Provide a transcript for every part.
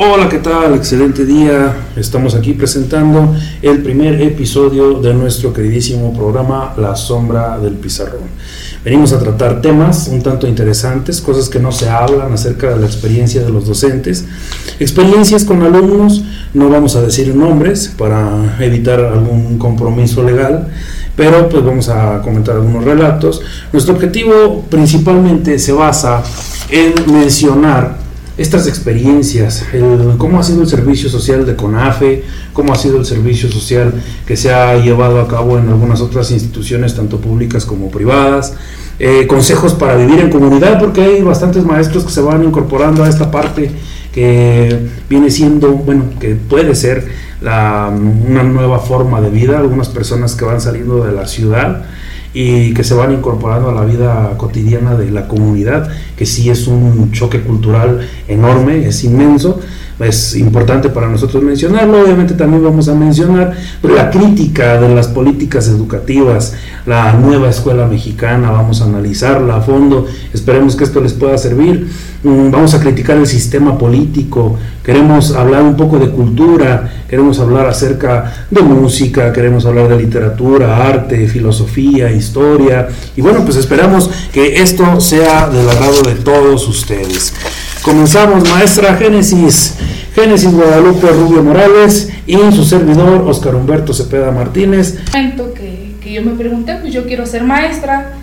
Hola, ¿qué tal? Excelente día. Estamos aquí presentando el primer episodio de nuestro queridísimo programa La Sombra del Pizarrón. Venimos a tratar temas un tanto interesantes, cosas que no se hablan acerca de la experiencia de los docentes, experiencias con alumnos, no vamos a decir nombres para evitar algún compromiso legal, pero pues vamos a comentar algunos relatos. Nuestro objetivo principalmente se basa en mencionar estas experiencias, cómo ha sido el servicio social de CONAFE, cómo ha sido el servicio social que se ha llevado a cabo en algunas otras instituciones, tanto públicas como privadas, eh, consejos para vivir en comunidad, porque hay bastantes maestros que se van incorporando a esta parte que viene siendo, bueno, que puede ser la, una nueva forma de vida, algunas personas que van saliendo de la ciudad y que se van incorporando a la vida cotidiana de la comunidad, que sí es un choque cultural enorme, es inmenso, es importante para nosotros mencionarlo. Obviamente también vamos a mencionar la crítica de las políticas educativas, la nueva escuela mexicana, vamos a analizarla a fondo, esperemos que esto les pueda servir. Mm, vamos a criticar el sistema político, queremos hablar un poco de cultura, queremos hablar acerca de música, queremos hablar de literatura, arte, filosofía, historia, y bueno, pues esperamos que esto sea del agrado de todos ustedes. Comenzamos, maestra Génesis. Génesis Guadalupe Rubio Morales y su servidor Oscar Humberto Cepeda Martínez. Que, que yo me pregunté, pues yo quiero ser maestra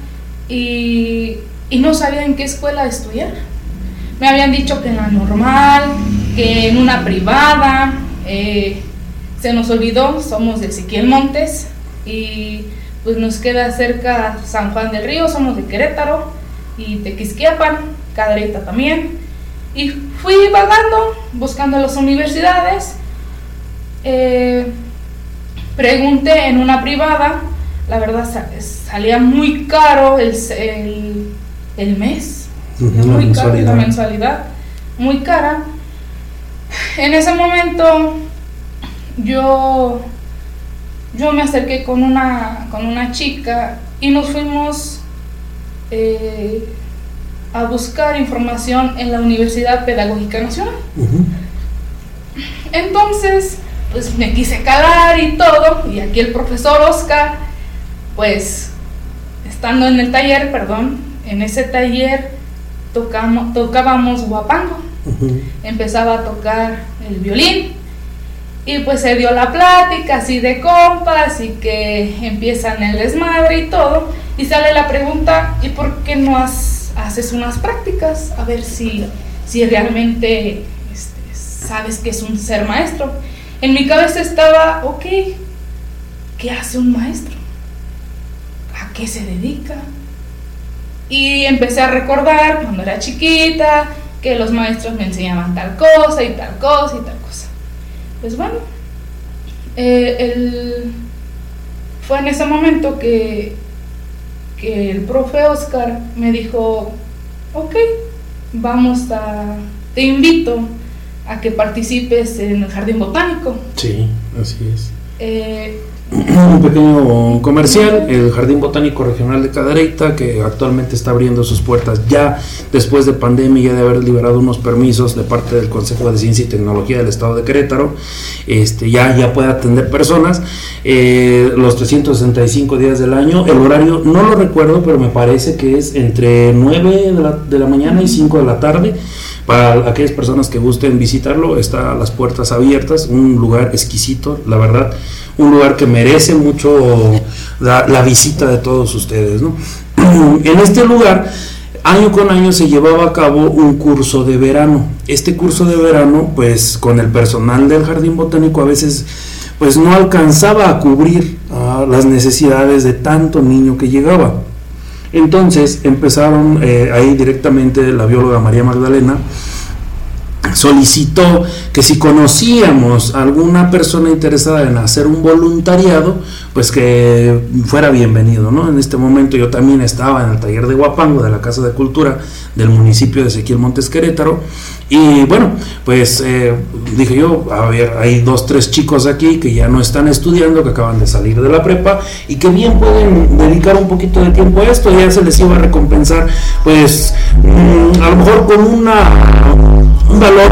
y, y no sabía en qué escuela estudiar. Me habían dicho que en la normal, que en una privada. Eh, se nos olvidó, somos de Ezequiel Montes y pues nos queda cerca San Juan del Río, somos de Querétaro y Tequisquiapan, Cadereyta también. Y fui vagando, buscando las universidades. Eh, pregunté en una privada, la verdad salía muy caro el, el, mes, muy caro la mensualidad, muy cara. En ese momento yo, yo me acerqué con una, con una chica y nos fuimos eh, a buscar información en la Universidad Pedagógica Nacional. Entonces, pues me quise calar y todo, y aquí el profesor Oscar, pues, estando en el taller, perdón, en ese taller tocamos, tocábamos guapango. Empezaba a tocar el violín y pues se dio la plática así de compas y que empiezan el desmadre y todo. Y sale la pregunta, ¿y por qué no has haces unas prácticas a ver si, si realmente este, sabes que es un ser maestro. En mi cabeza estaba, ok, ¿qué hace un maestro? ¿A qué se dedica? Y empecé a recordar cuando era chiquita que los maestros me enseñaban tal cosa y tal cosa y tal cosa. Pues bueno, eh, fue en ese momento que que el profe Oscar me dijo, ok, vamos a, te invito a que participes en el jardín botánico. Sí, así es. Eh, un pequeño comercial, el Jardín Botánico Regional de Cadereyta, que actualmente está abriendo sus puertas ya después de pandemia, de haber liberado unos permisos de parte del Consejo de Ciencia y Tecnología del Estado de Querétaro, este, ya, ya puede atender personas eh, los 365 días del año. El horario no lo recuerdo, pero me parece que es entre 9 de la, de la mañana y 5 de la tarde. Para aquellas personas que gusten visitarlo, está las puertas abiertas, un lugar exquisito, la verdad, un lugar que merece mucho la, visita de todos ustedes. En este lugar, año con año se llevaba a cabo un curso de verano. Este curso de verano, pues con el personal del Jardín Botánico a veces pues no alcanzaba a cubrir las necesidades de tanto niño que llegaba. Entonces empezaron eh, ahí directamente la bióloga María Magdalena solicitó que si conocíamos alguna persona interesada en hacer un voluntariado, pues que fuera bienvenido, ¿no? En este momento yo también estaba en el taller de Guapango de la Casa de Cultura del municipio de Ezequiel Montes Querétaro y bueno, pues eh, dije yo, a ver, hay dos, tres chicos aquí que ya no están estudiando, que acaban de salir de la prepa y que bien pueden dedicar un poquito de tiempo a esto, ya se les iba a recompensar, pues mm, a lo mejor con una un valor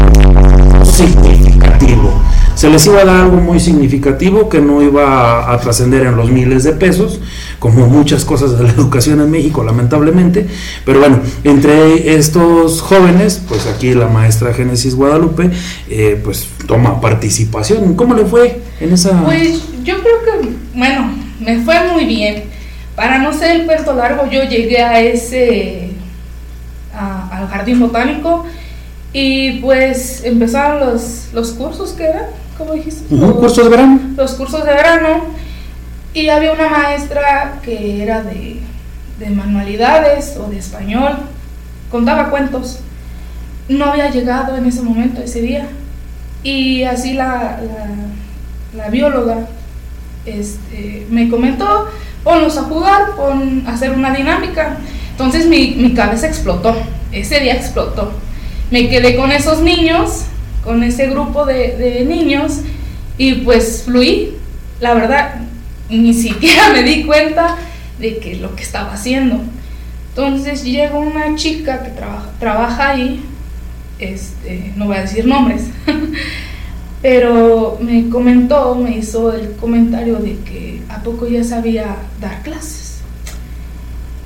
significativo. Se les iba a dar algo muy significativo que no iba a, trascender en los miles de pesos, como muchas cosas de la educación en México, lamentablemente. Pero bueno, entre estos jóvenes, pues aquí la maestra Génesis Guadalupe, eh, pues toma participación. ¿Cómo le fue en esa...? Pues yo creo que, bueno, me fue muy bien. Para no ser el cuento largo, yo llegué a ese, al jardín botánico y pues empezaron los, los cursos que eran, ¿cómo dijiste? los, cursos de verano. Los cursos de verano. Y había una maestra que era de, de manualidades o de español, contaba cuentos. No había llegado en ese momento, ese día. Y así la, la, la bióloga este, me comentó, ponlos a jugar, pon a hacer una dinámica. Entonces mi, mi cabeza explotó, ese día explotó me quedé con esos niños, con ese grupo de, niños y pues fluí. La verdad, ni siquiera me di cuenta de que lo que estaba haciendo. Entonces llegó una chica que trabaja, trabaja ahí, este, no voy a decir nombres, pero me comentó, me hizo el comentario de que a poco ya sabía dar clases.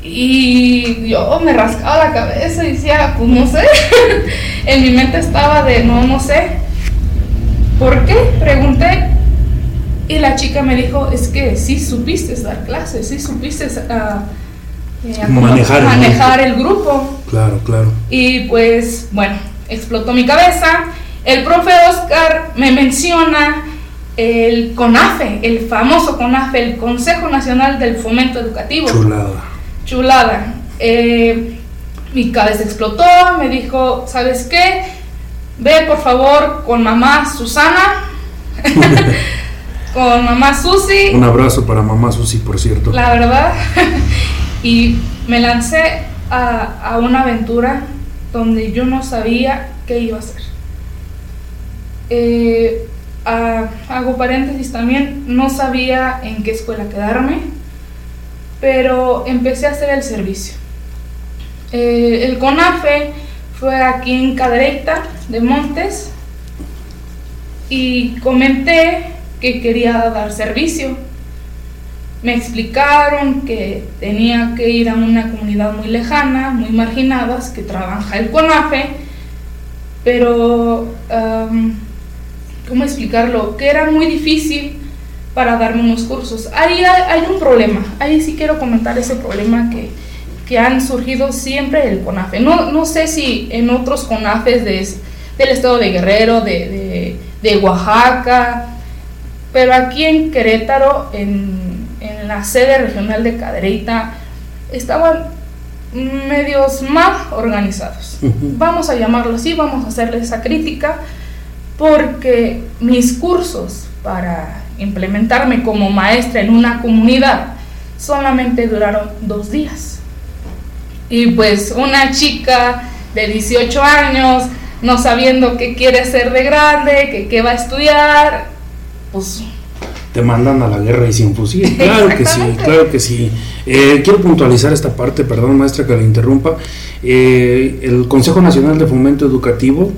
Y yo me rascaba la cabeza y decía, pues no sé. en mi mente estaba de, no, no sé. ¿Por qué? Pregunté. Y la chica me dijo, es que sí supiste dar clases, sí supiste eh, manejar, manejar el grupo. Claro, claro. Y pues, bueno, explotó mi cabeza. El profe Oscar me menciona el CONAFE, el famoso CONAFE, el Consejo Nacional del Fomento Educativo. Chulada chulada. Eh, mi cabeza explotó, me dijo, ¿sabes qué? Ve por favor con mamá Susana, con mamá Susi. Un abrazo para mamá Susi, por cierto. La verdad. y me lancé a, una aventura donde yo no sabía qué iba a hacer. Eh, hago paréntesis también, no sabía en qué escuela quedarme pero empecé a hacer el servicio. Eh, el CONAFE fue aquí en Cadereyta de Montes y comenté que quería dar servicio. Me explicaron que tenía que ir a una comunidad muy lejana, muy marginadas, que trabaja el CONAFE, pero, ¿cómo explicarlo? Que era muy difícil para darme unos cursos. Ahí hay, un problema, ahí sí quiero comentar ese problema que, que han surgido siempre el CONAFE. No, no sé si en otros CONAFES de, del estado de Guerrero, de, de, Oaxaca, pero aquí en Querétaro, en, en la sede regional de Cadereyta, estaban medios mal organizados. Vamos a llamarlo así, vamos a hacerle esa crítica, porque mis cursos para implementarme como maestra en una comunidad, solamente duraron dos días. Y pues una chica de 18 años, no sabiendo qué quiere hacer de grande, qué va a estudiar, pues... Te mandan a la guerra y sin fusil. Claro que sí, claro que sí. Eh, quiero puntualizar esta parte, perdón maestra que la interrumpa. Eh, el Consejo Nacional de Fomento Educativo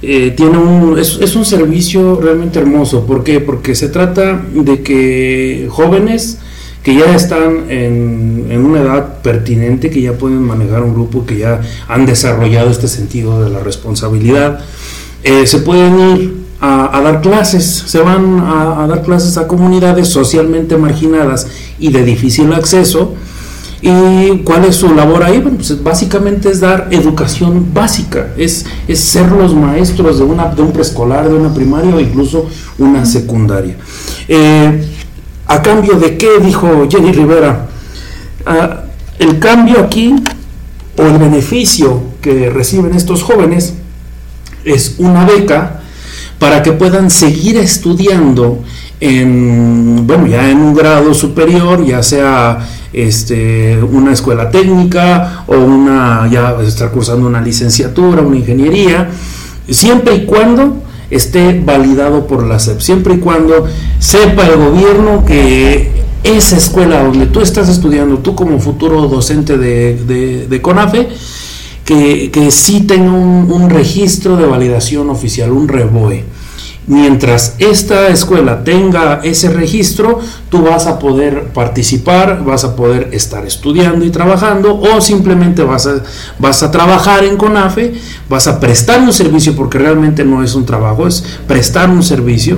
eh, tiene un, es, un servicio realmente hermoso. ¿Por qué? Porque se trata de que jóvenes que ya están en, en, una edad pertinente, que ya pueden manejar un grupo, que ya han desarrollado este sentido de la responsabilidad, eh, se pueden ir a, dar clases, se van a dar clases a comunidades socialmente marginadas y de difícil acceso ¿Y cuál es su labor ahí? Bueno, pues básicamente es dar educación básica, es, es ser los maestros de, una, de un preescolar, de una primaria o incluso una secundaria. Eh, ¿A cambio de qué? Dijo Jenny Rivera. Ah, el cambio aquí, o el beneficio que reciben estos jóvenes, es una beca para que puedan seguir estudiando en, bueno, ya en un grado superior, ya sea este, una escuela técnica o una, ya estar cursando una licenciatura, una ingeniería, siempre y cuando esté validado por la SEP, siempre y cuando sepa el gobierno que esa escuela donde tú estás estudiando, tú como futuro docente de, de, de CONAFE, que, que sí tenga un, un registro de validación oficial, un REBOE. Mientras esta escuela tenga ese registro, tú vas a poder participar, vas a poder estar estudiando y trabajando o simplemente vas a, vas a trabajar en CONAFE, vas a prestar un servicio porque realmente no es un trabajo, es prestar un servicio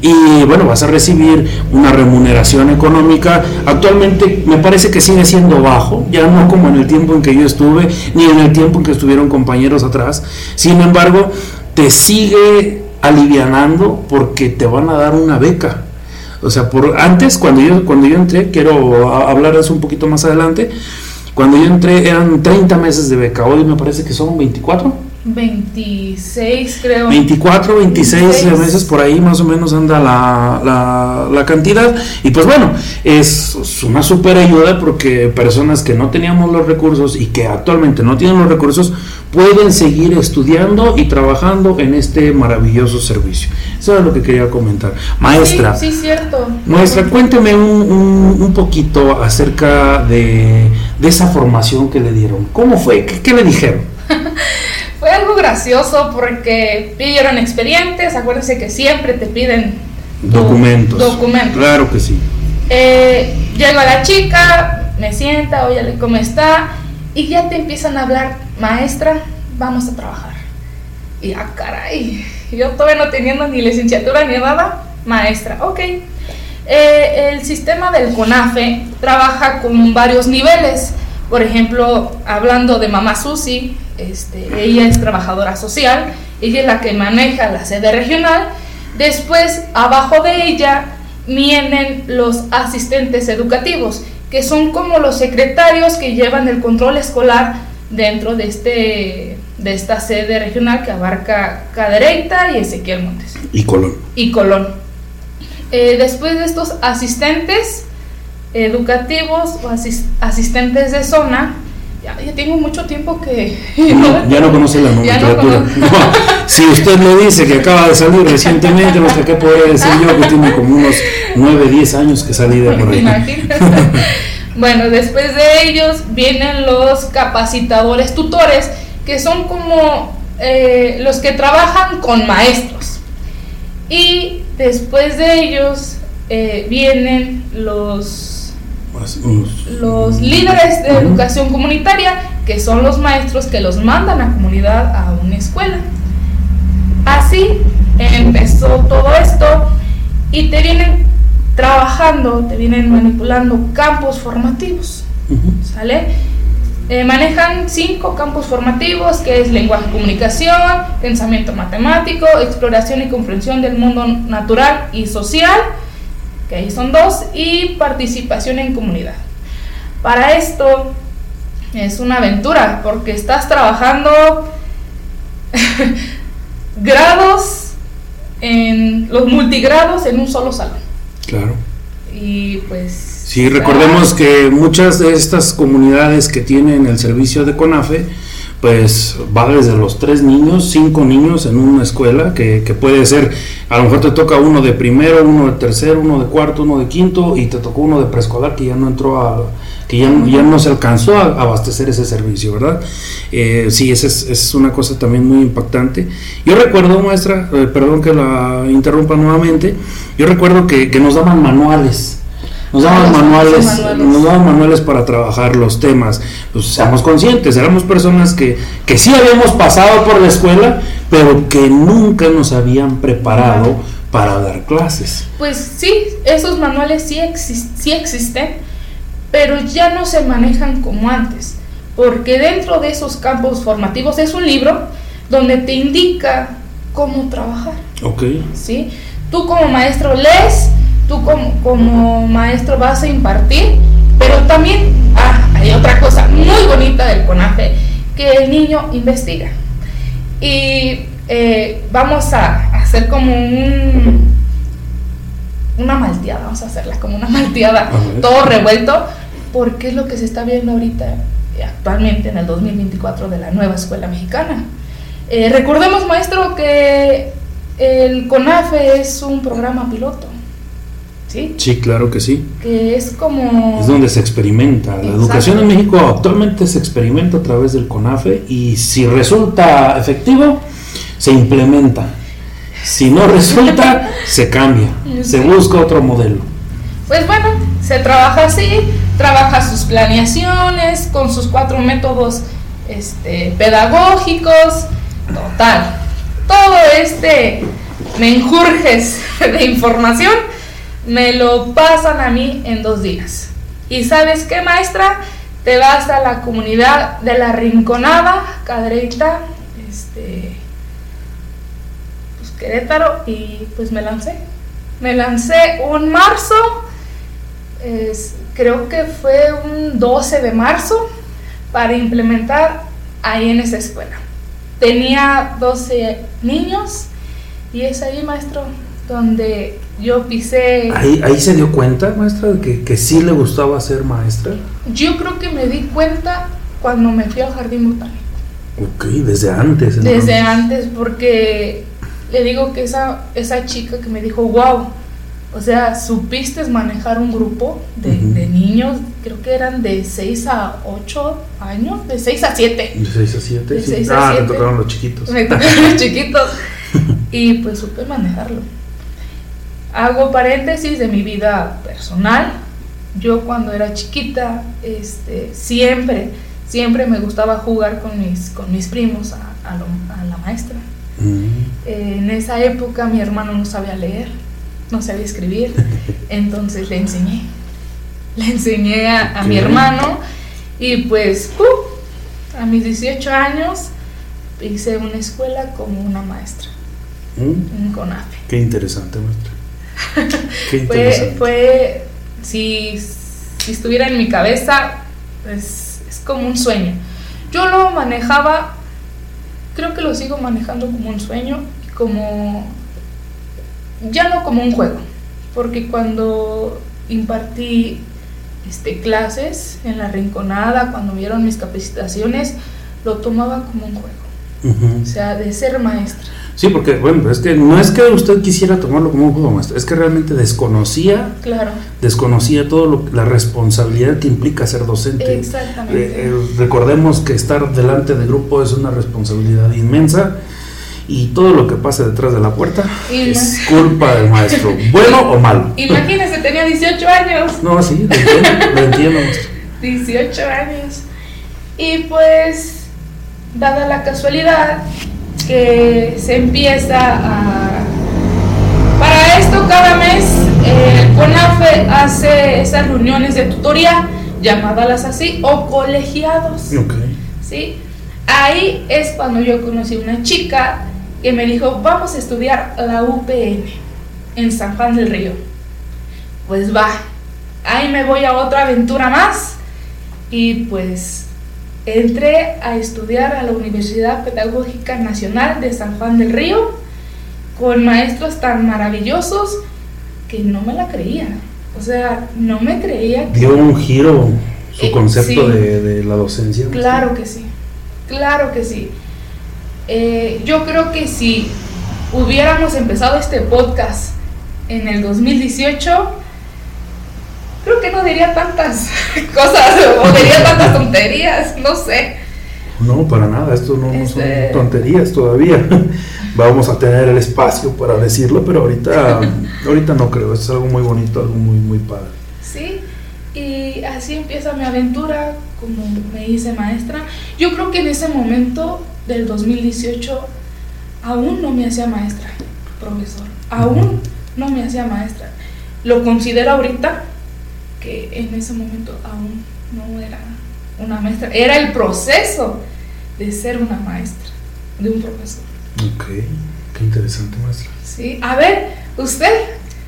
y bueno, vas a recibir una remuneración económica. Actualmente me parece que sigue siendo bajo, ya no como en el tiempo en que yo estuve, ni en el tiempo en que estuvieron compañeros atrás. Sin embargo, te sigue alivianando porque te van a dar una beca. O sea, por antes cuando yo cuando yo entré, quiero hablar de eso un poquito más adelante, cuando yo entré eran 30 meses de beca, hoy me parece que son 24. 26 creo. 24, 26, 26, meses por ahí más o menos anda la, la, la cantidad. Y pues bueno, es una super ayuda porque personas que no teníamos los recursos y que actualmente no tienen los recursos pueden seguir estudiando y trabajando en este maravilloso servicio. Eso es lo que quería comentar. Maestra, Sí, sí, cierto. maestra, cuénteme un, un, un poquito acerca de, de esa formación que le dieron. ¿Cómo fue? ¿Qué, qué le dijeron? Fue algo gracioso porque pidieron expedientes, acuérdense que siempre te piden Documentos. documentos. Claro que sí. Eh, llega la chica, me sienta, oye, ¿cómo está? Y ya te empiezan a hablar, maestra, vamos a trabajar. Y ah, caray, yo todavía no teniendo ni licenciatura ni nada, maestra, ok. Eh, el sistema del CONAFE trabaja con varios niveles. Por ejemplo, hablando de mamá Susi, este, ella es trabajadora social, ella es la que maneja la sede regional. Después, abajo de ella, vienen los asistentes educativos, que son como los secretarios que llevan el control escolar dentro de, este, de esta sede regional que abarca Cadereyta y Ezequiel Montes Y Colón. y Colón. Eh, después de estos asistentes educativos o asis- asistentes de zona, ya, ya tengo mucho tiempo que... No, ya no conoce la no nomenclatura. No, si usted me dice que acaba de salir recientemente, hasta qué podría decir yo que tiene como unos 9, 10 años que salí de por ¿Te ahí. bueno, después de ellos vienen los capacitadores tutores, que son como eh, los que trabajan con maestros. Y después de ellos eh, vienen los, los líderes de educación comunitaria, que son los maestros que los mandan a comunidad a una escuela. Así empezó todo esto y te vienen trabajando, te vienen manipulando campos formativos. ¿sale? Eh, manejan cinco campos formativos, que es lenguaje y comunicación, pensamiento matemático, exploración y comprensión del mundo natural y social, que ahí son dos, y participación en comunidad. Para esto es una aventura, porque estás trabajando grados en los multigrados en un solo salón. Claro. Y pues... Sí, recordemos que muchas de estas comunidades que tienen el servicio de CONAFE, pues va desde los tres niños, cinco niños en una escuela, que, que puede ser, a lo mejor te toca uno de primero, uno de tercero, uno de cuarto, uno de quinto, y te tocó uno de preescolar que ya no entró a, que ya, ya no se alcanzó a abastecer ese servicio, ¿verdad? Eh, sí, esa es, es una cosa también muy impactante. Yo recuerdo, maestra, eh, perdón que la interrumpa nuevamente, yo recuerdo que, que nos daban manuales. Nos daban manuales, manuales. nos daban manuales para trabajar los temas. Pues seamos conscientes, éramos personas que, que sí habíamos pasado por la escuela, pero que nunca nos habían preparado para dar clases. Pues sí, esos manuales sí, exis- sí existen, pero ya no se manejan como antes, porque dentro de esos campos formativos es un libro donde te indica cómo trabajar, Ok. ¿sí? Tú como maestro lees, tú como, como maestro vas a impartir, pero también ah, hay otra cosa muy bonita del CONAFE, que el niño investiga. Y eh, vamos a hacer como un, una malteada, vamos a hacerla como una malteada, todo revuelto, porque es lo que se está viendo ahorita, actualmente en el 2024 de la nueva escuela mexicana. Eh, recordemos, maestro, que el CONAFE es un programa piloto. ¿Sí? Sí, claro que sí. Que es como... Es donde se experimenta. La educación en México actualmente se experimenta a través del CONAFE y si resulta efectivo, se implementa. Si no resulta, se cambia. Se busca otro modelo. Pues bueno, se trabaja así, trabaja sus planeaciones con sus cuatro métodos este, pedagógicos, total. Todo este menjurjes de información me lo pasan a mí en dos días. ¿Y sabes qué, maestra? Te vas a la comunidad de la Rinconada, Cadereyta, este, pues Querétaro, y pues me lancé. Me lancé un marzo, creo que fue un 12 de marzo, para implementar ahí en esa escuela. Tenía 12 niños y es ahí, maestro, donde yo pisé. Ahí, ahí se dio cuenta, maestra, de que, que sí le gustaba ser maestra. Yo creo que me di cuenta cuando me fui al jardín botánico. Ok, desde antes. entonces. Desde antes, porque le digo que esa, esa chica que me dijo, wow, o sea, supiste manejar un grupo de, Ujú. de niños, creo que eran de 6 a 8 años, de 6 a 7. De 6 a 7. De sí. seis a ah, le siete. tocaron los chiquitos. Me tocaron los chiquitos. Y pues supe manejarlo. Hago paréntesis de mi vida personal. Yo cuando era chiquita, este, siempre, siempre me gustaba jugar con mis, con mis primos a, a lo- a la maestra. Mm. Eh, en esa época mi hermano no sabía leer, no sabía escribir, entonces le enseñé. Le enseñé a, a mi hermano y pues a mis 18 años hice una escuela como una maestra, Mm. un CONAFE. Qué interesante, maestra. Qué Fue, fue si, si estuviera en mi cabeza, pues es como un sueño. Yo lo manejaba, creo que lo sigo manejando como un sueño, como ya no como un juego, porque cuando impartí este, clases en la rinconada, cuando vieron mis capacitaciones, lo tomaba como un juego, o sea, de ser maestra. Sí, porque, bueno, es que no es que usted quisiera tomarlo como un juego, maestra, es que realmente desconocía, Claro, desconocía todo lo, la responsabilidad que implica ser docente. exactamente. Eh, eh, recordemos que estar delante de grupo es una responsabilidad inmensa y todo lo que pasa detrás de la puerta Y es culpa del maestro, bueno o malo. Imagínese, tenía 18 años. No, sí, lo entiendo, lo entiendo, maestro. 18 años. Y pues, dada la casualidad que se empieza a... Para esto cada mes eh, CONAFE hace esas reuniones de tutoría, llamadas así, o colegiados. ¿sí? Ahí es cuando yo conocí una chica que me dijo, vamos a estudiar la UPN en San Juan del Río. Pues va, ahí me voy a otra aventura más y pues entré a estudiar a la Universidad Pedagógica Nacional de San Juan del Río con maestros tan maravillosos que no me la creía. O sea, no me creía que... Dio un giro su Eh, concepto sí. de, de la docencia. Claro que sí, claro que sí. Eh, yo creo que si hubiéramos empezado este podcast en el 2018, creo que no diría tantas cosas o diría tantas tonterías, no sé. No, para nada, esto no, no son Este- tonterías todavía. Vamos a tener el espacio para decirlo, pero ahorita, ahorita no creo, es algo muy bonito, algo muy, muy padre. Sí, y así empieza mi aventura como me hice maestra. Yo creo que en ese momento del 2018 aún no me hacía maestra, profesor. Aún no me hacía maestra. Lo considero ahorita que en ese momento aún no era una maestra. Era el proceso de ser una maestra, de un profesor. Ok, qué interesante, maestra. ¿Sí? A ver, usted,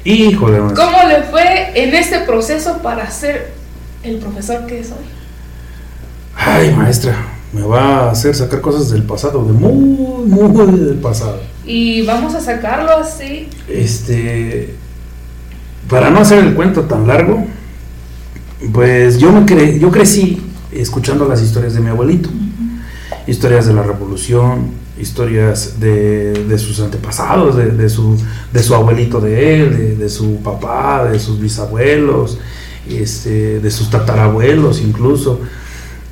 Híjole, maestra. ¿Cómo le fue en este proceso para ser el profesor que es hoy? Ay, maestra, me va a hacer sacar cosas del pasado, de muy, muy del pasado. Y vamos a sacarlo así. Este, para no hacer el cuento tan largo, pues yo me cre yo crecí escuchando las historias de mi abuelito, historias de la revolución, historias de, sus antepasados, de, su, de su abuelito de él, de, su papá, de sus bisabuelos, este, de sus tatarabuelos incluso.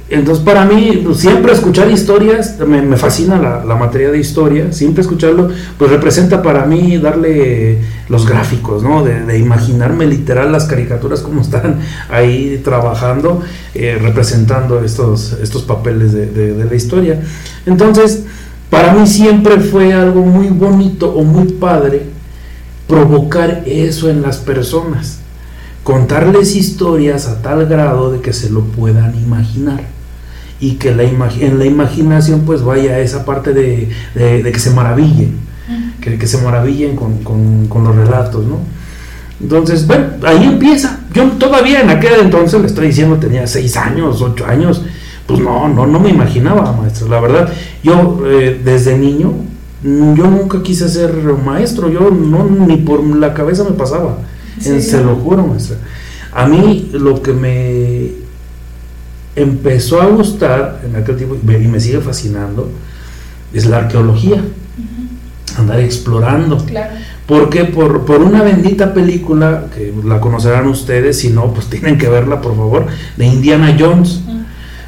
Entonces para mí pues, siempre escuchar historias, me, fascina la, materia de historia, siempre escucharlo, pues representa para mí darle los gráficos, ¿no? De, imaginarme literal las caricaturas como están ahí trabajando, eh, representando estos, estos papeles de, de la historia. Entonces, para mí siempre fue algo muy bonito o muy padre provocar eso en las personas, contarles historias a tal grado de que se lo puedan imaginar y que la en la imaginación pues vaya esa parte de, que se maravillen, que, que se maravillen con, los relatos, ¿no? Entonces, bueno, ahí empieza. Yo todavía en aquel entonces, le estoy diciendo, tenía seis años, ocho años, pues no, no, no me imaginaba, maestro. La verdad, yo eh, desde niño, yo nunca quise ser maestro, yo no, ni por la cabeza me pasaba. se lo juro, maestra. A mí lo que me empezó a gustar en aquel tiempo y me sigue fascinando es la arqueología. Andar explorando. Claro. Porque por, por una bendita película, que la conocerán ustedes, si no, pues tienen que verla, por favor, de Indiana Jones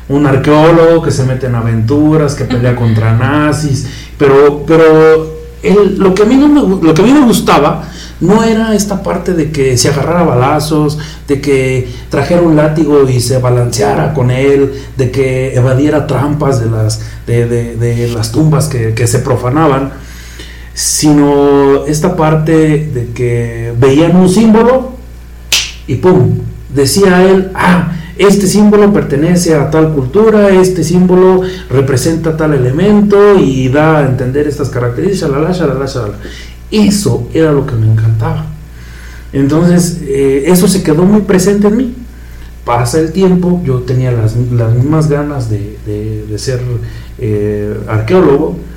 un arqueólogo que se mete en aventuras, que pelea contra nazis, pero, pero él, lo, que a mí no me, lo que a mí me gustaba no era esta parte de que se agarrara balazos, de que trajera un látigo y se balanceara con él, de que evadiera trampas de las, de, de, las tumbas que, que se profanaban, sino esta parte de que veían un símbolo y ¡pum! Decía él, ah, este símbolo pertenece a tal cultura, este símbolo representa tal elemento y da a entender estas características, shalala, shalala. Eso era lo que me encantaba. Entonces, eh, eso se quedó muy presente en mí. Pasa el tiempo, yo tenía las, mismas ganas de, ser eh, arqueólogo.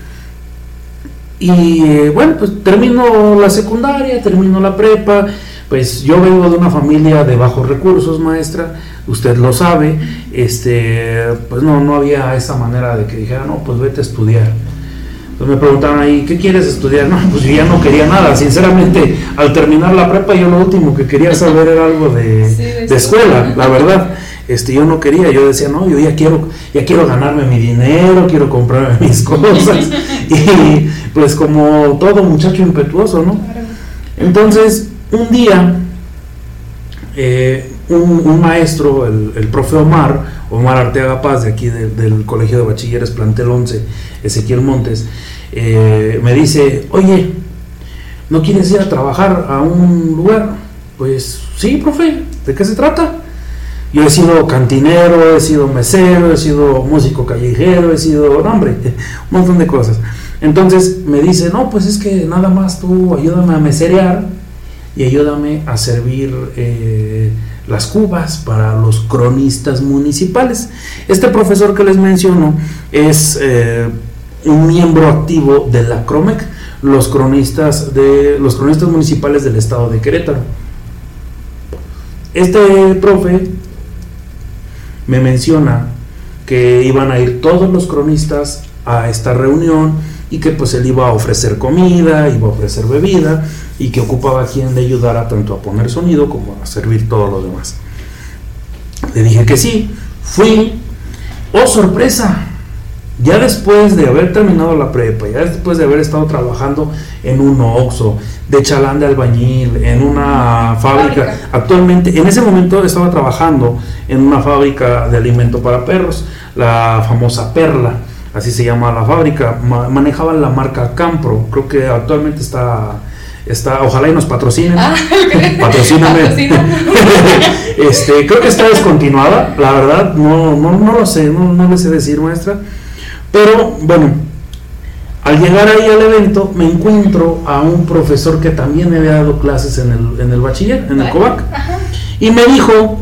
Y eh, bueno, pues termino la secundaria, termino la prepa. Pues yo vengo de una familia de bajos recursos, maestra usted lo sabe, este, pues no, no había esa manera de que dijera, no, pues vete a estudiar. Entonces me preguntaban ahí, ¿qué quieres estudiar? No, pues yo ya no quería nada. Sinceramente, al terminar la prepa, yo lo último que quería saber era algo de, escuela, la verdad. Este, yo no quería, yo decía, no, yo ya quiero, ya quiero ganarme mi dinero, quiero comprarme mis cosas. y pues como todo muchacho impetuoso, ¿no? Entonces, un día, eh, un, maestro, el, profe Omar, Omar Arteaga Paz, de aquí del Colegio de Bachilleres Plantel 11, Ezequiel Montes, eh, me dice, oye, ¿no quieres ir a trabajar a un lugar? Pues sí, profe, ¿de qué se trata? Yo he sido cantinero, he sido mesero, he sido músico callejero, he sido, hombre, un montón de cosas. Entonces me dice, no, pues es que nada más tú ayúdame a meserear y ayúdame a servir eh, las cubas para los cronistas municipales. Este profesor que les menciono es eh, un miembro activo de la CROMEC, los cronistas, de, los cronistas municipales del estado de Querétaro. Este profe me menciona que iban a ir todos los cronistas a esta reunión y que pues él iba a ofrecer comida, iba a ofrecer bebida y que ocupaba a quien le ayudara tanto a poner sonido como a servir todo lo demás. Le dije que sí, fui, oh sorpresa, ya después de haber terminado la prepa, ya después de haber estado trabajando en un OXO, de chalán de albañil, en una fábrica, actualmente, en ese momento estaba trabajando en una fábrica de alimento para perros, la famosa Perla así se llama la fábrica, manejaban la marca Campro, creo que actualmente está, está ojalá y nos patrocinen, ah, patrocíname, este, creo que está descontinuada, la verdad, no, no, no lo sé, no, no le sé decir maestra, pero bueno, al llegar ahí al evento me encuentro a un profesor que también me había dado clases en el, en el bachiller, en el COVAC, y me dijo,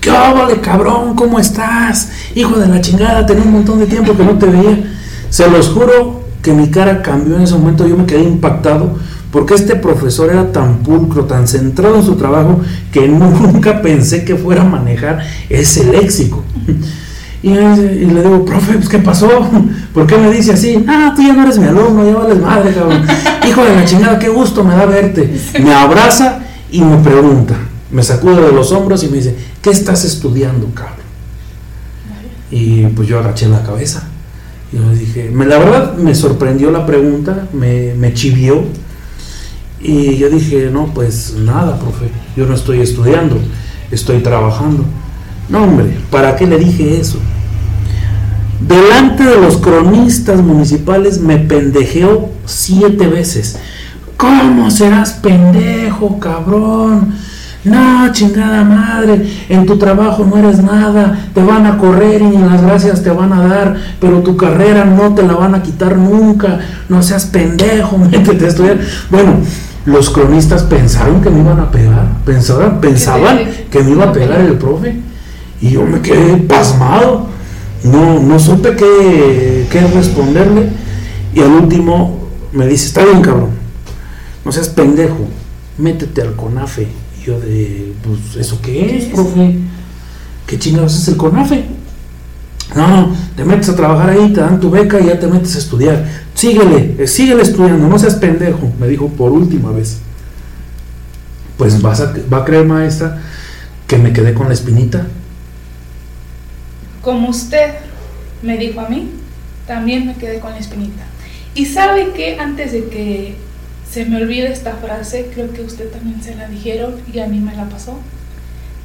¿Qué de cabrón? ¿Cómo estás? Hijo de la chingada, tenía un montón de tiempo que no te veía. Se los juro que mi cara cambió en ese momento, yo me quedé impactado porque este profesor era tan pulcro, tan centrado en su trabajo, que nunca pensé que fuera a manejar ese léxico. Y, le digo, profe, pues, ¿qué pasó? ¿Por qué me dice así? Ah, tú ya no eres mi alumno, ya vales madre, cabrón. Hijo de la chingada, qué gusto me da verte. Me abraza y me pregunta, me sacude de los hombros y me dice, ¿qué estás estudiando, cabrón? Y pues yo agaché la cabeza. Y le dije, me, la verdad me sorprendió la pregunta, me, me chivió. Y yo dije, no, pues nada, profe, yo no estoy estudiando, estoy trabajando. No, hombre, ¿para qué le dije eso? Delante de los cronistas municipales me pendejeó siete veces. ¿Cómo serás pendejo, cabrón? No, chingada madre, en tu trabajo no eres nada, te van a correr y las gracias te van a dar, pero tu carrera no te la van a quitar nunca, no seas pendejo, métete a estudiar. Bueno, los cronistas pensaron que me iban a pegar, pensaban, pensaban que me iba a pegar el profe, y yo me quedé pasmado, no, no supe qué, qué responderle, y al último me dice, está bien cabrón, no seas pendejo, métete al CONAFE yo de, pues, ¿eso qué es, profe? ¿Qué chingados es el CONAFE? No, te metes a trabajar ahí, te dan tu beca y ya te metes a estudiar. Síguele, eh, síguele estudiando, no seas pendejo, me dijo por última vez. Pues vas a, va a creer, maestra, que me quedé con la espinita. Como usted me dijo a mí, también me quedé con la espinita. Y sabe que antes de que se me olvida esta frase, creo que usted también se la dijeron y a mí me la pasó,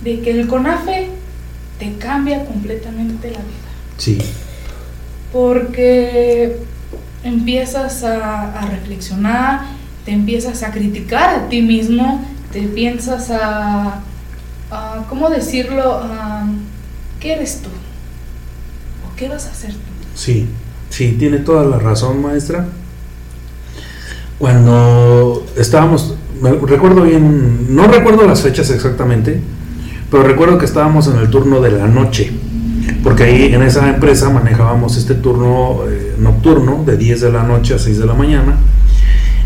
de que el CONAFE te cambia completamente la vida. Sí. Porque empiezas a, reflexionar, te empiezas a criticar a ti mismo, te piensas a, a ¿cómo decirlo? ¿Qué eres tú? ¿O qué vas a hacer tú? Sí, sí, tiene toda la razón, maestra cuando estábamos, recuerdo bien, no recuerdo las fechas exactamente, pero recuerdo que estábamos en el turno de la noche, porque ahí en esa empresa manejábamos este turno eh, nocturno de 10 de la noche a 6 de la mañana.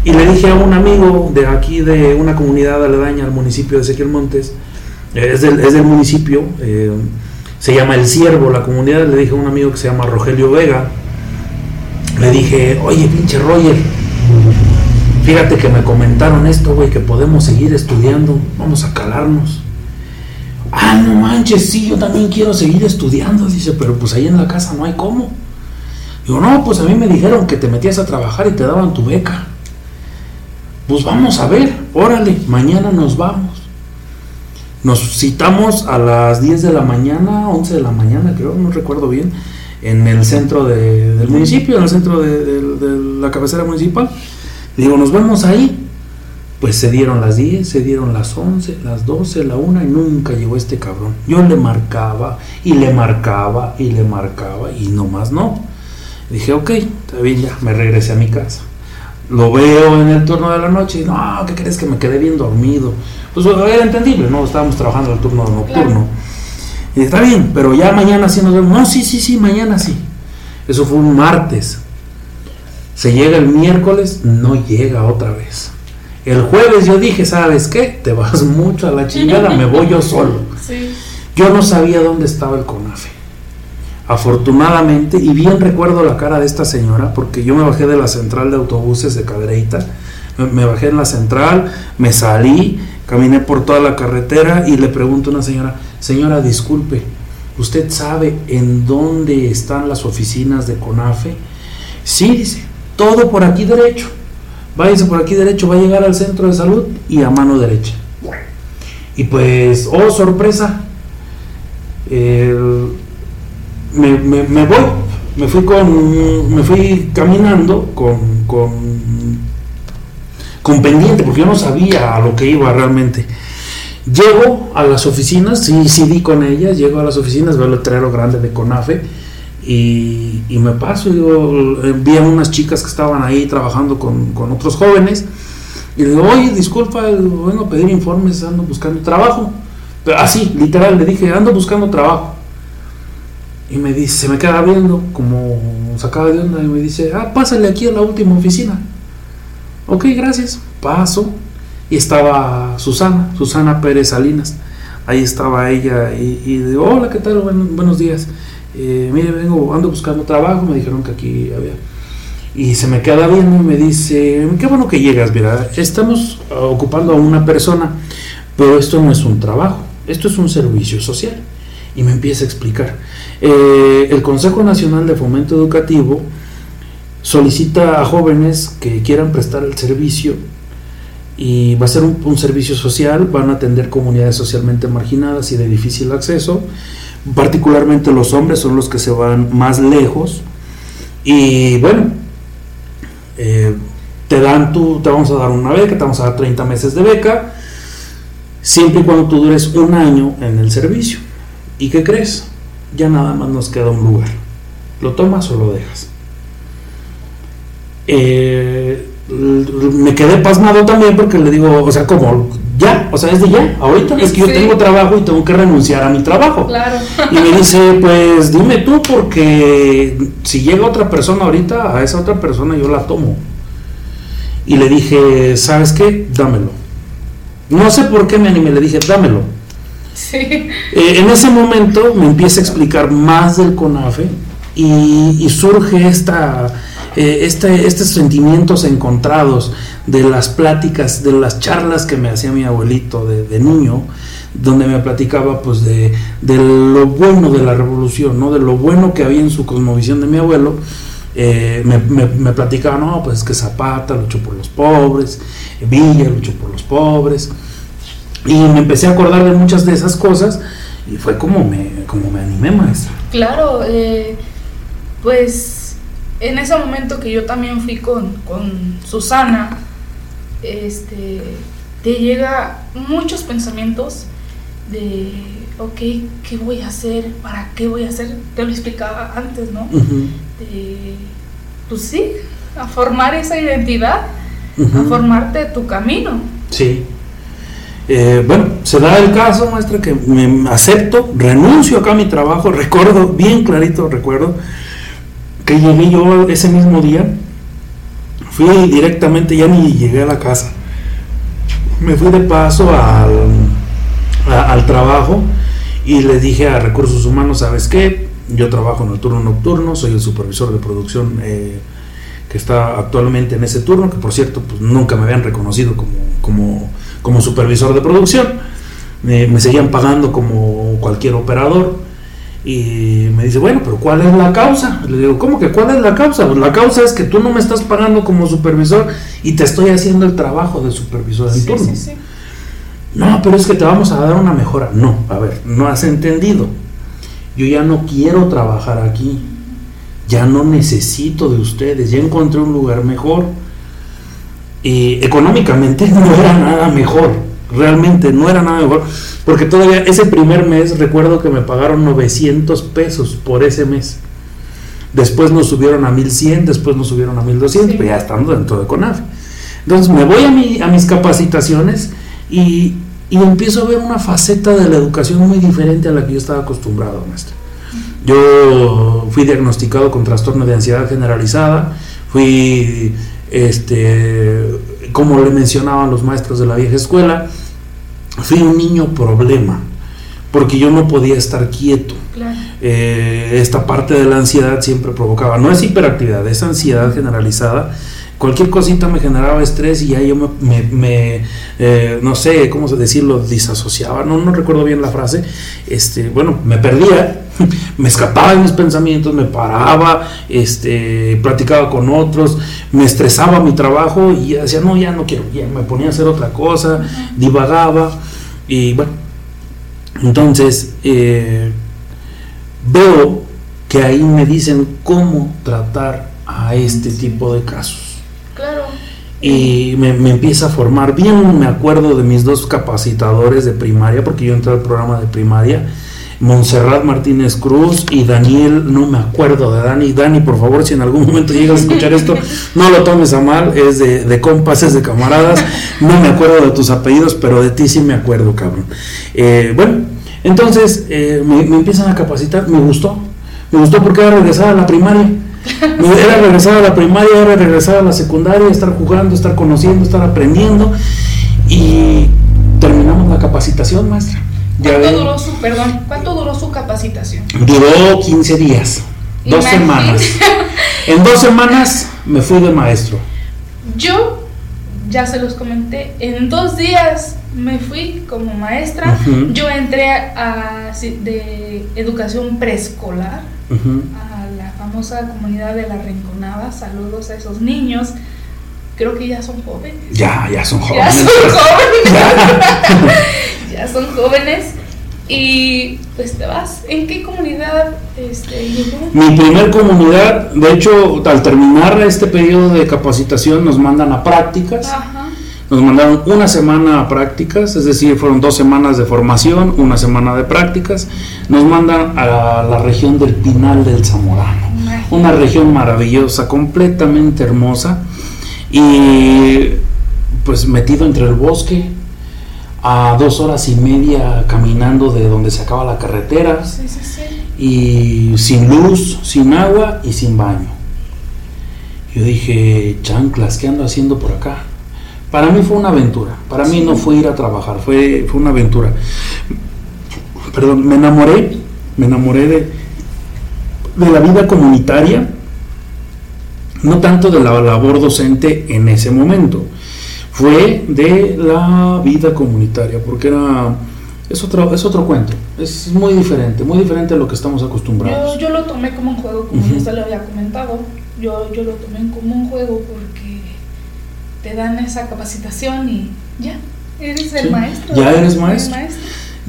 Y le dije a un amigo de aquí, de una comunidad aledaña al municipio de Ezequiel Montes, eh, es, del, municipio, eh, se llama El Ciervo, la comunidad, le dije a un amigo que se llama Rogelio Vega, le dije, oye, pinche Roger, Fíjate que me comentaron esto, güey, que podemos seguir estudiando, vamos a calarnos. Ah, no manches, sí, yo también quiero seguir estudiando, dice, pero pues ahí en la casa no hay cómo. Digo, no, pues a mí me dijeron que te metías a trabajar y te daban tu beca. Pues vamos a ver, órale, mañana nos vamos. Nos citamos a las 10 de la mañana, 11 de la mañana, creo, no recuerdo bien, en el centro del municipio, en el centro de la cabecera municipal. Digo, nos vemos ahí. Pues se dieron las 10, se dieron las 11, las 12, la 1 y nunca llegó este cabrón. Yo le marcaba y le marcaba y le marcaba y nomás no. Dije, ok, está bien, ya me regresé a mi casa. Lo veo en el turno de la noche y no, ¿qué crees que me quedé bien dormido? Pues era entendible, ¿no? Estábamos trabajando el turno nocturno. Y está bien, pero ya mañana sí nos vemos. No, sí, sí, sí, mañana sí. Eso fue un martes. Se llega el miércoles, no llega otra vez. El jueves yo dije, ¿sabes qué? Te vas mucho a la chingada, me voy yo solo. Yo no sabía dónde estaba el CONAFE. Afortunadamente, y bien recuerdo la cara de esta señora, porque yo me bajé de la central de autobuses de Cadereyta, me bajé en la central, me salí, caminé por toda la carretera y le pregunto a una señora, señora, disculpe, ¿usted sabe en dónde están las oficinas de CONAFE? Sí, dice, todo por aquí derecho. Váyase por aquí derecho, va a llegar al centro de salud y a mano derecha. Y pues, oh sorpresa, me, voy, me fui con, me fui caminando con, con, con pendiente, porque yo no sabía a lo que iba realmente. Llego a las oficinas, sí, sí di con ellas, llego a las oficinas, veo el letrero grande de CONAFE y, me paso, digo, vi a unas chicas que estaban ahí trabajando con, otros jóvenes y le digo, oye, disculpa, a pedir informes, ando buscando trabajo. Pero así, literal, le dije, ando buscando trabajo. Y me dice, se me queda viendo como sacaba de onda y me dice, ah, pásale aquí a la última oficina. Ok, gracias. Paso y estaba Susana, Susana Pérez Salinas. Ahí estaba ella y, y digo, hola, ¿qué tal? buenos días eh, mire, vengo, ando buscando trabajo, me dijeron que aquí había. Y se me queda viendo y me dice, qué bueno que llegas, mira, estamos ocupando a una persona, pero esto no es un trabajo, esto es un servicio social. Y me empieza a explicar. Eh, el Consejo Nacional de Fomento Educativo solicita a jóvenes que quieran prestar el servicio y va a ser un, servicio social, van a atender comunidades socialmente marginadas y de difícil acceso, particularmente los hombres son los que se van más lejos y bueno, eh, te dan tú, te vamos a dar una beca, te vamos a dar 30 meses de beca, siempre y cuando tú dures un año en el servicio. ¿Y qué crees? Ya nada más nos queda un lugar. ¿Lo tomas o lo dejas? Eh, me quedé pasmado también porque le digo, o sea, como ya, o sea, es de ya, ahorita es que yo tengo trabajo y tengo que renunciar a mi trabajo. Claro. Y me dice, pues dime tú, porque si llega otra persona ahorita, a esa otra persona yo la tomo. Y le dije, ¿sabes qué? Dámelo. No sé por qué me animé, le dije, dámelo. Sí. Eh, en ese momento me empieza a explicar más del CONAFE y surge esta eh, este, estos sentimientos encontrados de las pláticas, de las charlas que me hacía mi abuelito de, niño, donde me platicaba pues de, lo bueno de la revolución, ¿no? de lo bueno que había en su cosmovisión de mi abuelo. Eh, me, me, platicaba, no, pues que Zapata luchó por los pobres, Villa luchó por los pobres, y me empecé a acordar de muchas de esas cosas y fue como me, como me animé, maestra. Claro, eh, pues en ese momento que yo también fui con, Susana, este, te llega muchos pensamientos de, ok, ¿qué voy a hacer? ¿Para qué voy a hacer? Te lo explicaba antes, ¿no? de, pues sí, a formar esa identidad, a formarte tu camino. Sí. Eh, bueno, se da el caso, maestra, que me acepto, renuncio acá a mi trabajo, recuerdo, bien clarito recuerdo, que llegué yo ese mismo día, fui directamente, ya ni llegué a la casa, me fui de paso al, al trabajo y le dije a recursos humanos, ¿sabes qué? Yo trabajo en el turno nocturno, soy el supervisor de producción eh, que está actualmente en ese turno, que por cierto, pues nunca me habían reconocido como, como, como supervisor de producción, me seguían pagando como cualquier operador y me dice, bueno, pero ¿cuál es la causa? Le digo, ¿cómo que cuál es la causa? Pues la causa es que tú no me estás pagando como supervisor y te estoy haciendo el trabajo de supervisor en turno. No, pero es que te vamos a dar una mejora. No, a ver, no has entendido. Yo ya no quiero trabajar aquí. Ya no necesito de ustedes. Ya encontré un lugar mejor. Y económicamente no era nada mejor realmente no era nada mejor, porque todavía ese primer mes recuerdo que me pagaron 900 pesos por ese mes. Después nos subieron a 1100, después nos subieron a 1200, pero ya estando dentro de CONAF. Entonces me voy a, mi, a mis capacitaciones y, y, empiezo a ver una faceta de la educación muy diferente a la que yo estaba acostumbrado, maestro. Yo fui diagnosticado con trastorno de ansiedad generalizada, fui este, como le mencionaban los maestros de la vieja escuela, fui un niño problema, porque yo no podía estar quieto. Eh, esta parte de la ansiedad siempre provocaba, no es hiperactividad, es ansiedad generalizada. Cualquier cosita me generaba estrés y ya yo me, eh, no sé cómo decirlo, disasociaba, no, no recuerdo bien la frase, este, bueno, me perdía me escapaba de mis pensamientos, me paraba, este, platicaba con otros, me estresaba mi trabajo y decía, no, ya no quiero, ya me ponía a hacer otra cosa, divagaba y bueno, entonces eh, veo que ahí me dicen cómo tratar a este tipo de casos. Claro. Y me, me, empieza a formar bien, me acuerdo de mis dos capacitadores de primaria, porque yo entré al programa de primaria, Montserrat Martínez Cruz y Daniel, no me acuerdo de Dani. Dani, por favor, si en algún momento llegas a escuchar esto, no lo tomes a mal, es de, de compas, es de camaradas. No me acuerdo de tus apellidos, pero de ti sí me acuerdo, cabrón. Eh, bueno, entonces eh, me, empiezan a capacitar, me gustó. Me gustó porque era regresar a la primaria. Era regresar a la primaria, era regresar a la secundaria, estar jugando, estar conociendo, estar aprendiendo. Y terminamos la capacitación, maestra ¿Cuánto duró su, perdón, cuánto duró su capacitación? Duró 15 días, dos semanas. En dos semanas me fui de maestro. Yo, ya se los comenté, en dos días me fui como maestra. Yo entré a, de educación preescolar a la famosa comunidad de la Rinconada. Saludos a esos niños. Creo que ya son jóvenes. Ya, ya son jóvenes. Ya son jóvenes. Ya son jóvenes. Y pues te vas. ¿En qué comunidad este? Mi primer comunidad, de hecho, al terminar este periodo de capacitación nos mandan a prácticas. Ajá. Nos mandaron una semana a prácticas, es decir, fueron dos semanas de formación, una semana de prácticas. Nos mandan a la región del Pinal del Zamorano, una región maravillosa, completamente hermosa. Y pues metido entre el bosque, a dos horas y media caminando de donde se acaba la carretera y sin luz, sin agua y sin baño. Yo dije, chanclas, ¿qué ando haciendo por acá? Para mí fue una aventura, para mí no fue ir a trabajar, fue, fue una aventura. Perdón, me enamoré, me enamoré de, de la vida comunitaria, no tanto de la labor docente en ese momento fue de la vida comunitaria, porque era es otro, es otro cuento, es muy diferente, muy diferente a lo que estamos acostumbrados. Yo, yo lo tomé como un juego, como uh ya le había comentado, yo, yo lo tomé como un juego porque te dan esa capacitación y ya, eres el maestro. Ya eres maestro.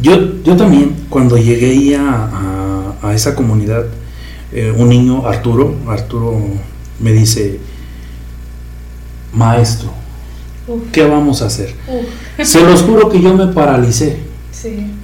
Yo, yo también, cuando llegué a, a, esa comunidad, eh, un niño, Arturo, Arturo me dice, maestro, ¿Qué vamos a hacer? Se los juro que yo me paralicé.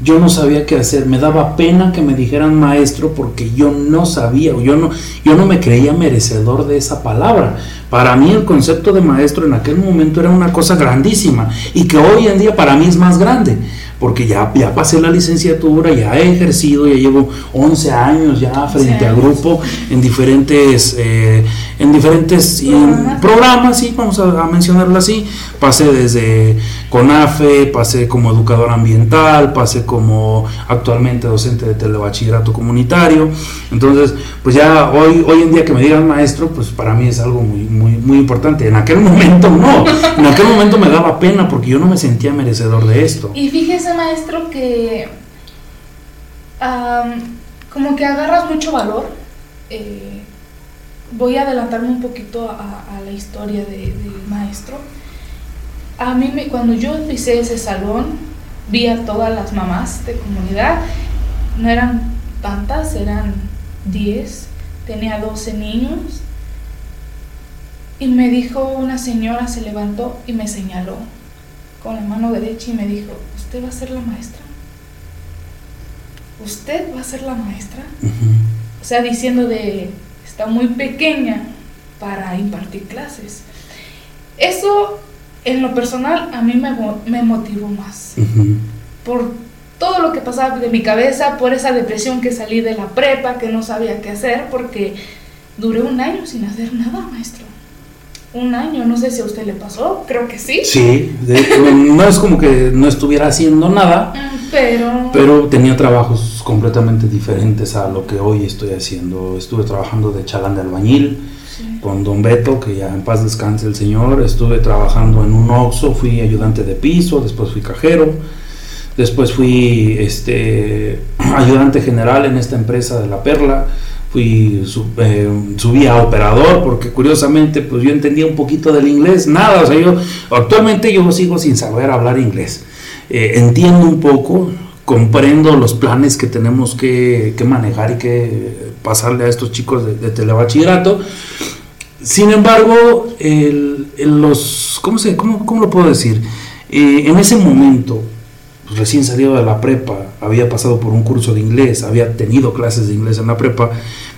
Yo no sabía qué hacer, me daba pena que me dijeran maestro porque yo no sabía, yo no, yo no me creía merecedor de esa palabra. Para mí el concepto de maestro en aquel momento era una cosa grandísima y que hoy en día para mí es más grande porque ya, ya pasé la licenciatura, ya he ejercido, ya llevo 11 años ya frente a grupo en diferentes, eh, en diferentes programas, sí, vamos a, mencionarlo así. Pasé desde CONAFE, pasé como educador ambiental, pasé como actualmente docente de telebachillerato comunitario. Entonces, pues ya hoy, hoy en día que me digan maestro, pues para mí es algo muy, muy, importante. En aquel momento no, en aquel momento me daba pena porque yo no me sentía merecedor de esto. Y fíjese maestro que como que agarras mucho valor. Eh, voy a adelantarme un poquito a, la historia del maestro. A mí me, cuando yo pisé ese salón, vi a todas las mamás de comunidad. No eran tantas, eran 10. Tenía 12 niños. Y me dijo una señora, se levantó y me señaló con la mano derecha y me dijo, usted va a ser la maestra. Usted va a ser la maestra. O sea, diciendo de, está muy pequeña para impartir clases. Eso, en lo personal, a mí me, me motivó más. Por todo lo que pasaba de mi cabeza, por esa depresión que salí de la prepa, que no sabía qué hacer, porque duré un año sin hacer nada, maestro un año, no sé si a usted le pasó, creo que sí. Sí, no es como que no estuviera haciendo nada, mm, pero... pero tenía trabajos completamente diferentes a lo que hoy estoy haciendo. Estuve trabajando de chalán de albañil con don Beto, que ya en paz descanse el señor, estuve trabajando en un Oxxo, fui ayudante de piso, después fui cajero, después fui este, ayudante general en esta empresa de La Perla, fui eh, subí a operador porque curiosamente pues yo entendía un poquito del inglés nada o sea yo actualmente yo sigo sin saber hablar inglés. Eh, entiendo un poco comprendo los planes que tenemos que, manejar y que pasarle a estos chicos de, de telebachillerato. Sin embargo el, los cómo se cómo, cómo lo puedo decir eh, en ese momento pues, recién salido de la prepa, había pasado por un curso de inglés, había tenido clases de inglés en la prepa,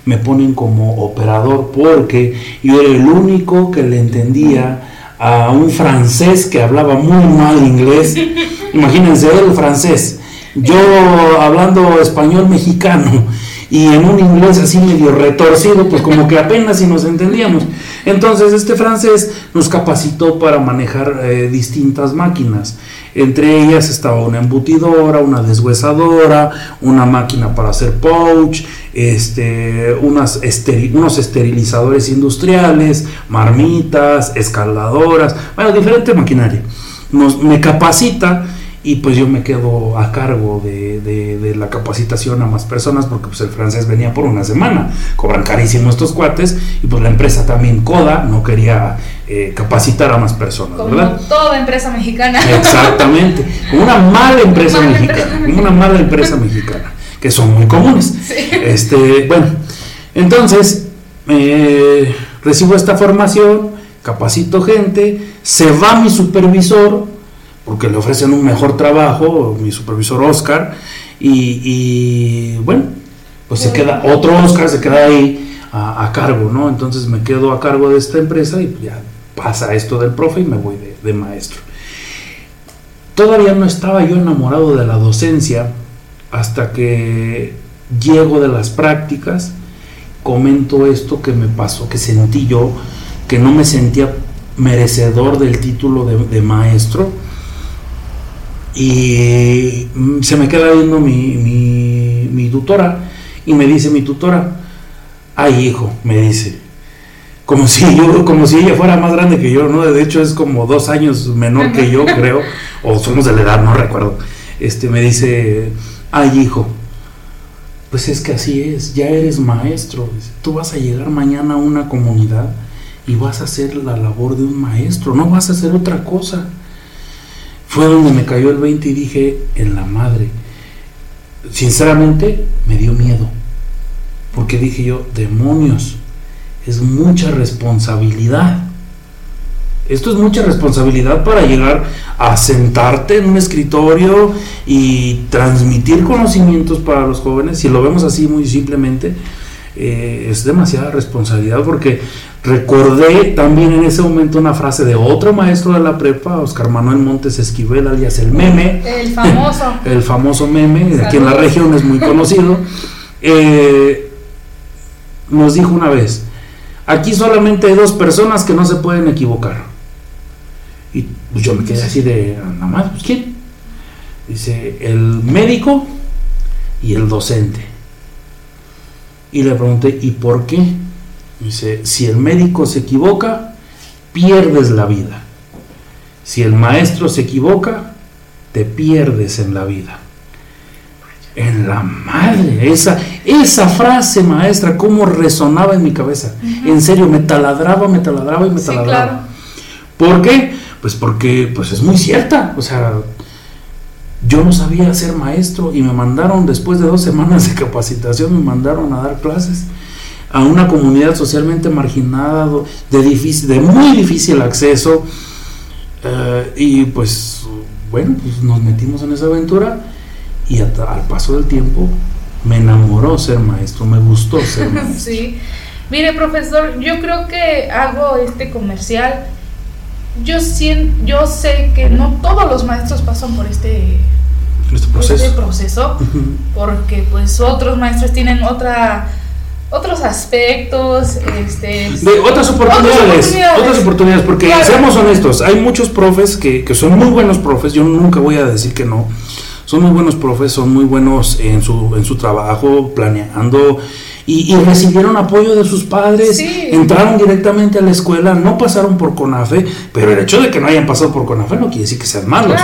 me ponen como operador porque yo era el único que le entendía a un francés que hablaba muy mal inglés. Imagínense, el francés, yo hablando español mexicano y en un inglés así medio retorcido, pues como que apenas si nos entendíamos. Entonces este francés nos capacitó para manejar eh, distintas máquinas. Entre ellas estaba una embutidora, una deshuesadora, una máquina para hacer pouch, este, unos esterilizadores industriales, marmitas, escaladoras, bueno, diferente maquinaria. Nos, me capacita y pues yo me quedo a cargo de, de, la capacitación a más personas porque pues el francés venía por una semana, cobran carísimo estos cuates y pues la empresa también Coda no quería eh, capacitar a más personas, como toda empresa mexicana. Exactamente, como una mala empresa mexicana, como una mala empresa mexicana, que son muy comunes. Este, bueno, entonces eh, recibo esta formación, capacito gente, se va mi supervisor, porque le ofrecen un mejor trabajo, mi supervisor Oscar, y, bueno, pues se queda, otro Oscar se queda ahí a, cargo, ¿no? Entonces me quedo a cargo de esta empresa y ya pasa esto del profe y me voy de, maestro. Todavía no estaba yo enamorado de la docencia hasta que llego de las prácticas, comento esto que me pasó, que sentí yo, que no me sentía merecedor del título de, de maestro y mm, se me queda viendo mi, mi, tutora y me dice mi tutora, ay hijo, me dice, como si yo, como si ella fuera más grande que yo, ¿no? De hecho es como dos años menor que yo, creo, o somos de la edad, no recuerdo. Este me dice, ay hijo, pues es que así es, ya eres maestro, tú vas a llegar mañana a una comunidad y vas a hacer la labor de un maestro, no vas a hacer otra cosa fue donde me cayó el 20 y dije, en la madre, sinceramente me dio miedo, porque dije yo, demonios, es mucha responsabilidad. Esto es mucha responsabilidad para llegar a sentarte en un escritorio y transmitir conocimientos para los jóvenes. Si lo vemos así muy simplemente, eh, es demasiada responsabilidad porque recordé también en ese momento una frase de otro maestro de la prepa, Oscar Manuel Montes Esquivel, alias el meme. El famoso. el famoso meme, aquí en la región es muy conocido. Eh, nos dijo una vez, aquí solamente hay dos personas que no se pueden equivocar. Y pues yo me quedé así de, nada más, pues ¿quién? Dice, el médico y el docente. Y le pregunté, ¿y por qué? Dice, si el médico se equivoca, pierdes la vida. Si el maestro se equivoca, te pierdes en la vida. En la madre, esa, esa frase maestra, cómo resonaba en mi cabeza. En serio, me taladraba, me taladraba y me taladraba. ¿Por qué? Pues porque pues es muy cierta. O sea, yo no sabía ser maestro y me mandaron, después de dos semanas de capacitación, me mandaron a dar clases a una comunidad socialmente marginada, de, difícil, de muy difícil acceso. Eh, y pues, bueno, pues nos metimos en esa aventura y al paso del tiempo me enamoró ser maestro, me gustó ser maestro. Sí. Mire, profesor, yo creo que hago este comercial yo, siento, yo sé que no todos los maestros pasan por este, este proceso, este porque pues otros maestros tienen otra otros aspectos, este, de otras oportunidades, otras oportunidades, porque seamos honestos, hay muchos profes que, que son muy buenos profes, yo nunca voy a decir que no, son muy buenos profes, son muy buenos en su, en su trabajo, planeando, y, recibieron apoyo de sus padres, entraron directamente a la escuela, no pasaron por CONAFE, pero el hecho de que no hayan pasado por CONAFE no quiere decir que sean malos.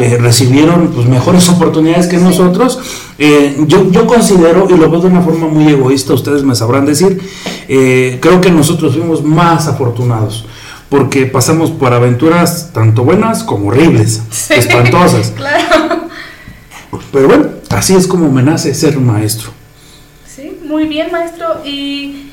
Eh, recibieron pues, mejores oportunidades que nosotros. Eh, yo, yo considero, y lo veo de una forma muy egoísta, ustedes me sabrán decir, eh, creo que nosotros fuimos más afortunados porque pasamos por aventuras tanto buenas como horribles, espantosas. Pero bueno, así es como me nace ser maestro. Muy bien, maestro. Y,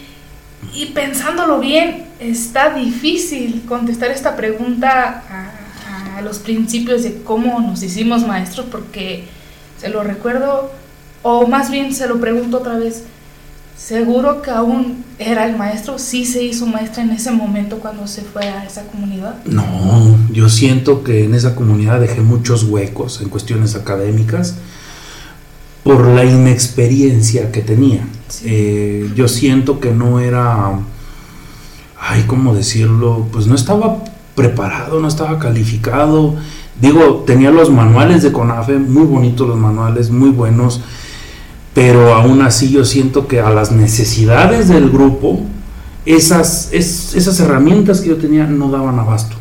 y pensándolo bien, está difícil contestar esta pregunta a, a, los principios de cómo nos hicimos maestros, porque se lo recuerdo, o más bien se lo pregunto otra vez. ¿Seguro que aún era el maestro? ¿Sí se hizo maestra en ese momento cuando se fue a esa comunidad? No, yo siento que en esa comunidad dejé muchos huecos en cuestiones académicas por la inexperiencia que tenía. Eh, yo siento que no era, ay, ¿cómo decirlo? Pues no estaba preparado, no estaba calificado. Digo, tenía los manuales de CONAFE, muy bonitos los manuales, muy buenos, pero aún así yo siento que a las necesidades del grupo, esas, esas herramientas que yo tenía no daban abasto.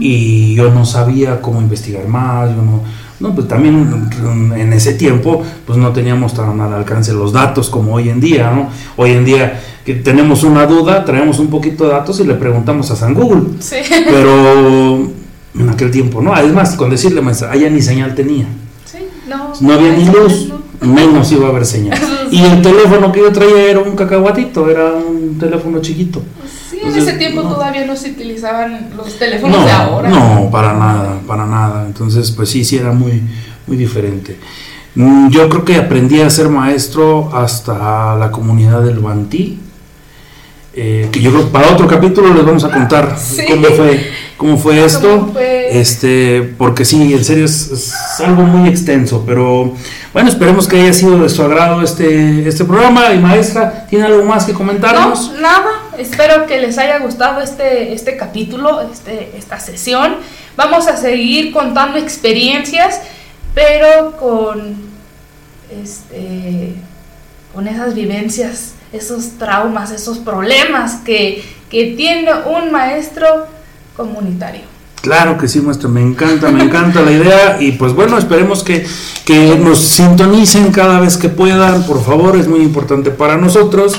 Y yo no sabía cómo investigar más, yo no, no, pues también en ese tiempo pues no teníamos tan al alcance los datos como hoy en día, ¿no? Hoy en día que tenemos una duda, traemos un poquito de datos y le preguntamos a San Google. Sí. Pero en aquel tiempo, ¿no? Además, con decirle, maestra, allá ni señal tenía. Sí, no. No había ni luz, no. menos iba a haber señal. Y el teléfono que yo traía era un cacahuatito, era un teléfono chiquito. En ese tiempo no. todavía no se utilizaban los teléfonos No, de ahora. no, para nada, para nada. Entonces, pues sí, sí era muy, muy diferente. Mm, Yo creo que aprendí a ser maestro hasta la comunidad del Bantí. eh, que yo creo para otro capítulo les vamos a contar Sí. cómo fue, cómo fue esto. ¿Cómo fue? Este, porque sí, en serio es, es algo muy extenso, pero bueno, esperemos que haya sido de su agrado este, este programa. Y maestra, ¿tiene algo más que comentarnos? No, nada. Espero que les haya gustado este, este capítulo, este, esta sesión. Vamos a seguir contando experiencias, pero con, este, con esas vivencias, esos traumas, esos problemas que, que tiene un maestro comunitario. Claro que sí, maestro, me encanta, me encanta la idea y pues bueno, esperemos que, que nos sintonicen cada vez que puedan, por favor, es muy importante para nosotros.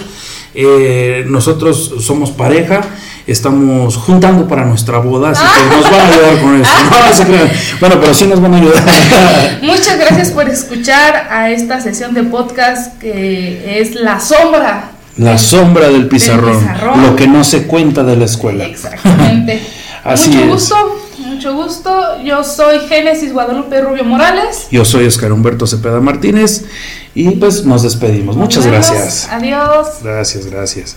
Eh, nosotros somos pareja, estamos juntando para nuestra boda, así que nos van a ayudar con eso. No, se crean. Bueno, pero sí nos van a ayudar. Muchas gracias por escuchar a esta sesión de podcast que es La Sombra. La sombra del pizarrón, pizarrón. lo que no se cuenta de la escuela. Exactamente. Así mucho es. gusto, mucho gusto. Yo soy Génesis Guadalupe Rubio Morales. Yo soy Oscar Humberto Cepeda Martínez y pues nos despedimos. Muchas gracias. Adiós. Gracias, gracias.